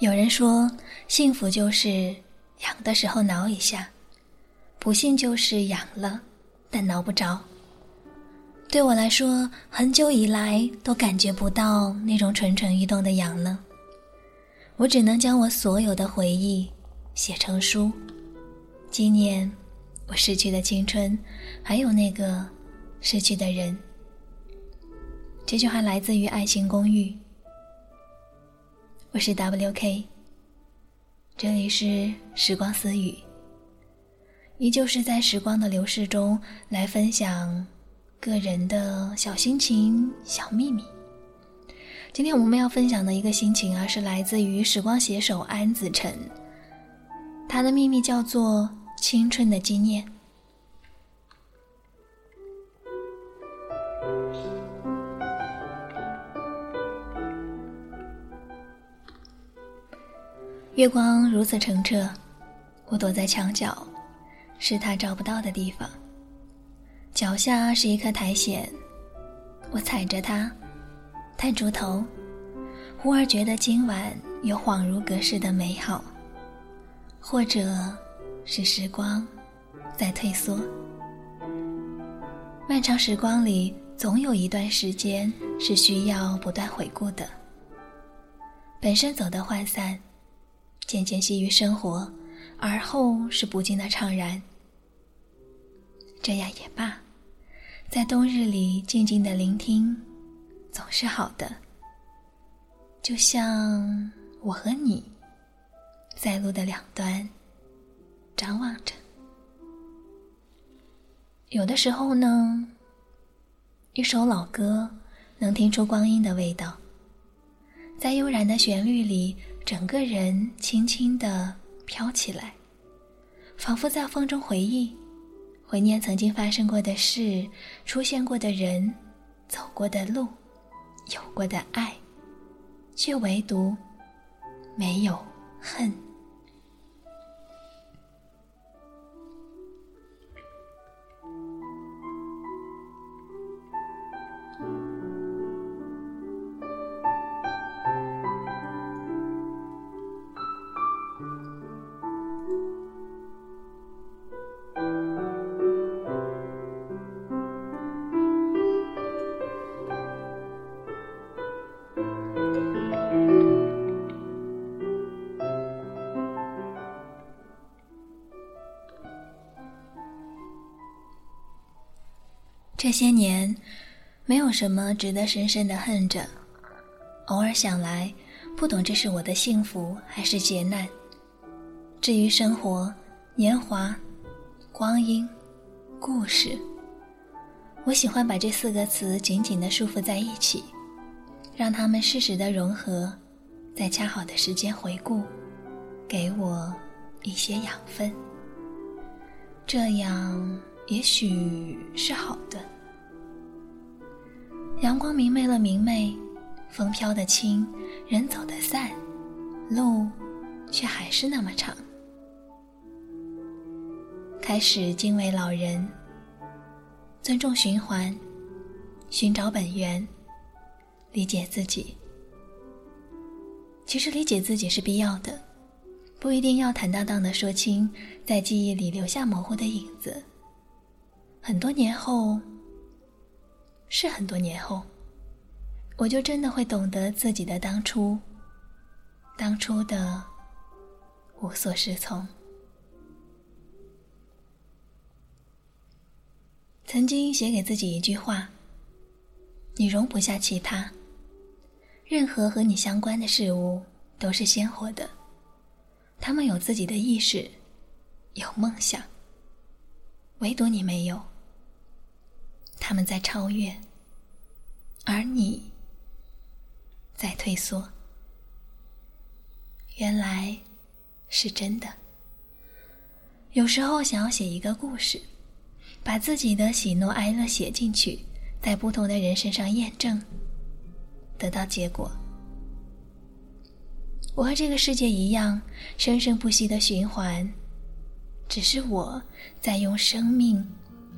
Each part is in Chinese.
有人说，幸福就是痒的时候挠一下，不幸就是痒了，但挠不着。对我来说，很久以来都感觉不到那种蠢蠢欲动的痒了。我只能将我所有的回忆写成书，纪念我逝去的青春，还有那个逝去的人。这句话来自于《爱情公寓》。我是 W.K，这里是时光私语，依旧是在时光的流逝中来分享个人的小心情、小秘密。今天我们要分享的一个心情啊，是来自于时光写手安子晨，他的秘密叫做青春的纪念。月光如此澄澈，我躲在墙角，是他找不到的地方。脚下是一颗苔藓，我踩着它，探出头，忽而觉得今晚有恍如隔世的美好，或者是时光在退缩。漫长时光里，总有一段时间是需要不断回顾的。本身走得涣散。渐渐习于生活，而后是不尽的怅然。这样也罢，在冬日里静静的聆听，总是好的。就像我和你，在路的两端张望着。有的时候呢，一首老歌能听出光阴的味道，在悠然的旋律里。整个人轻轻地飘起来，仿佛在风中回忆，回念曾经发生过的事、出现过的人、走过的路、有过的爱，却唯独没有恨。这些年，没有什么值得深深的恨着。偶尔想来，不懂这是我的幸福还是劫难。至于生活、年华、光阴、故事，我喜欢把这四个词紧紧的束缚在一起，让它们适时的融合，在恰好的时间回顾，给我一些养分。这样。也许是好的。阳光明媚了明媚，风飘得轻，人走得散，路却还是那么长。开始敬畏老人，尊重循环，寻找本源，理解自己。其实理解自己是必要的，不一定要坦荡荡的说清，在记忆里留下模糊的影子。很多年后，是很多年后，我就真的会懂得自己的当初，当初的无所适从。曾经写给自己一句话：“你容不下其他，任何和你相关的事物都是鲜活的，他们有自己的意识，有梦想，唯独你没有。”他们在超越，而你在退缩。原来是真的。有时候想要写一个故事，把自己的喜怒哀乐写进去，在不同的人身上验证，得到结果。我和这个世界一样，生生不息的循环，只是我在用生命。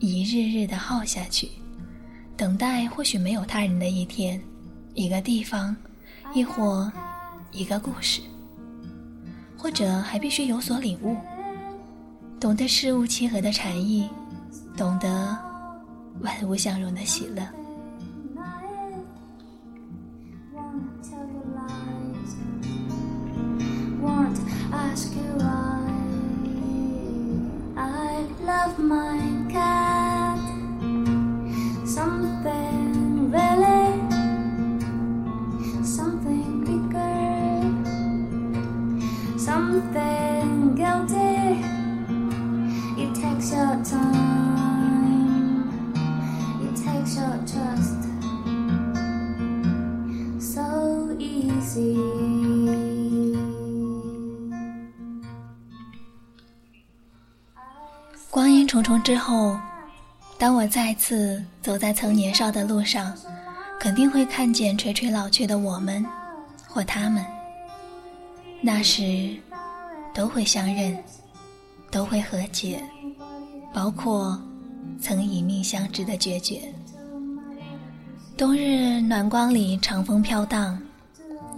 一日日的耗下去，等待或许没有他人的一天，一个地方，亦或一个故事。或者还必须有所领悟，懂得事物契合的禅意，懂得万物相融的喜乐。重重之后，当我再次走在曾年少的路上，肯定会看见垂垂老去的我们，或他们。那时，都会相认，都会和解，包括曾以命相知的决绝。冬日暖光里，长风飘荡，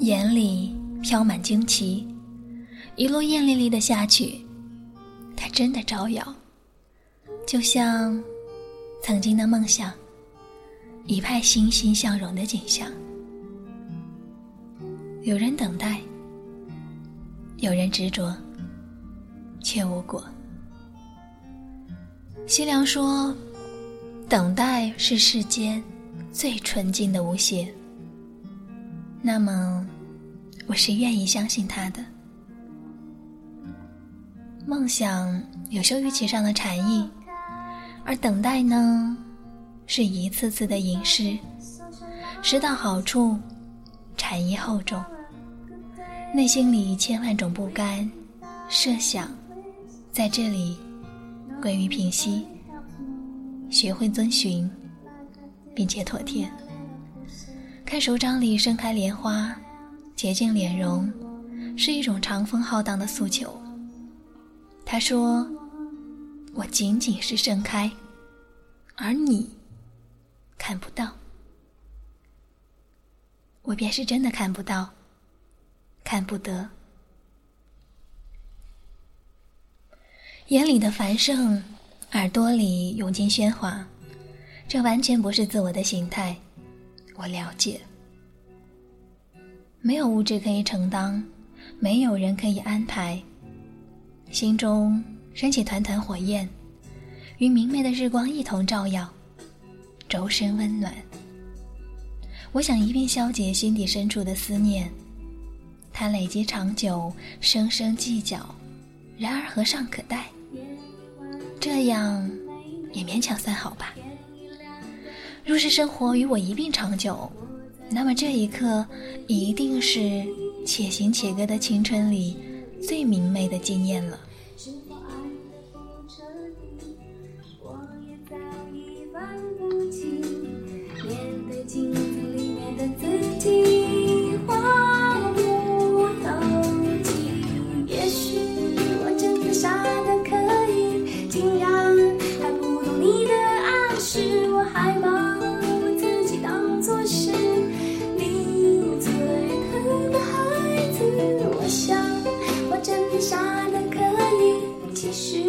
眼里飘满惊奇，一路艳丽丽的下去，它真的招摇。就像曾经的梦想，一派欣欣向荣的景象。有人等待，有人执着，却无果。西凉说：“等待是世间最纯净的无邪。”那么，我是愿意相信他的。梦想有修于其上的禅意。而等待呢，是一次次的吟诗，诗到好处，禅意厚重。内心里千万种不甘，设想，在这里归于平息，学会遵循，并且妥帖。看手掌里盛开莲花，洁净脸容，是一种长风浩荡的诉求。他说。我仅仅是盛开，而你看不到，我便是真的看不到，看不得。眼里的繁盛，耳朵里涌进喧哗，这完全不是自我的形态。我了解，没有物质可以承担，没有人可以安排，心中。升起团团火焰，与明媚的日光一同照耀，周身温暖。我想一并消解心底深处的思念，它累积长久，生生计较，然而何尚可待？这样也勉强算好吧。若是生活与我一并长久，那么这一刻一定是且行且歌的青春里最明媚的纪念了其实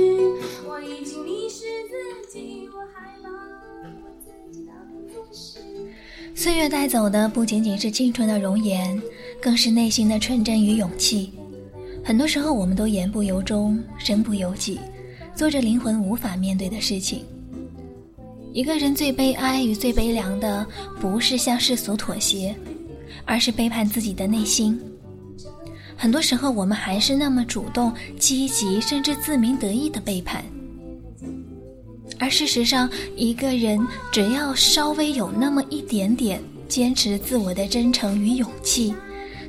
我已经验了。岁月带走的不仅仅是青春的容颜，更是内心的纯真与勇气。很多时候，我们都言不由衷，身不由己，做着灵魂无法面对的事情。一个人最悲哀与最悲凉的，不是向世俗妥协，而是背叛自己的内心。很多时候，我们还是那么主动、积极，甚至自鸣得意的背叛。而事实上，一个人只要稍微有那么一点点坚持自我的真诚与勇气，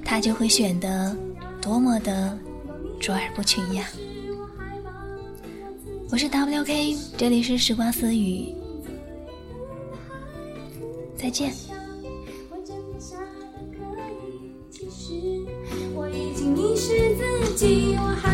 他就会显得多么的卓尔不群呀！我是 WK，这里是时光私语，再见。你，我还。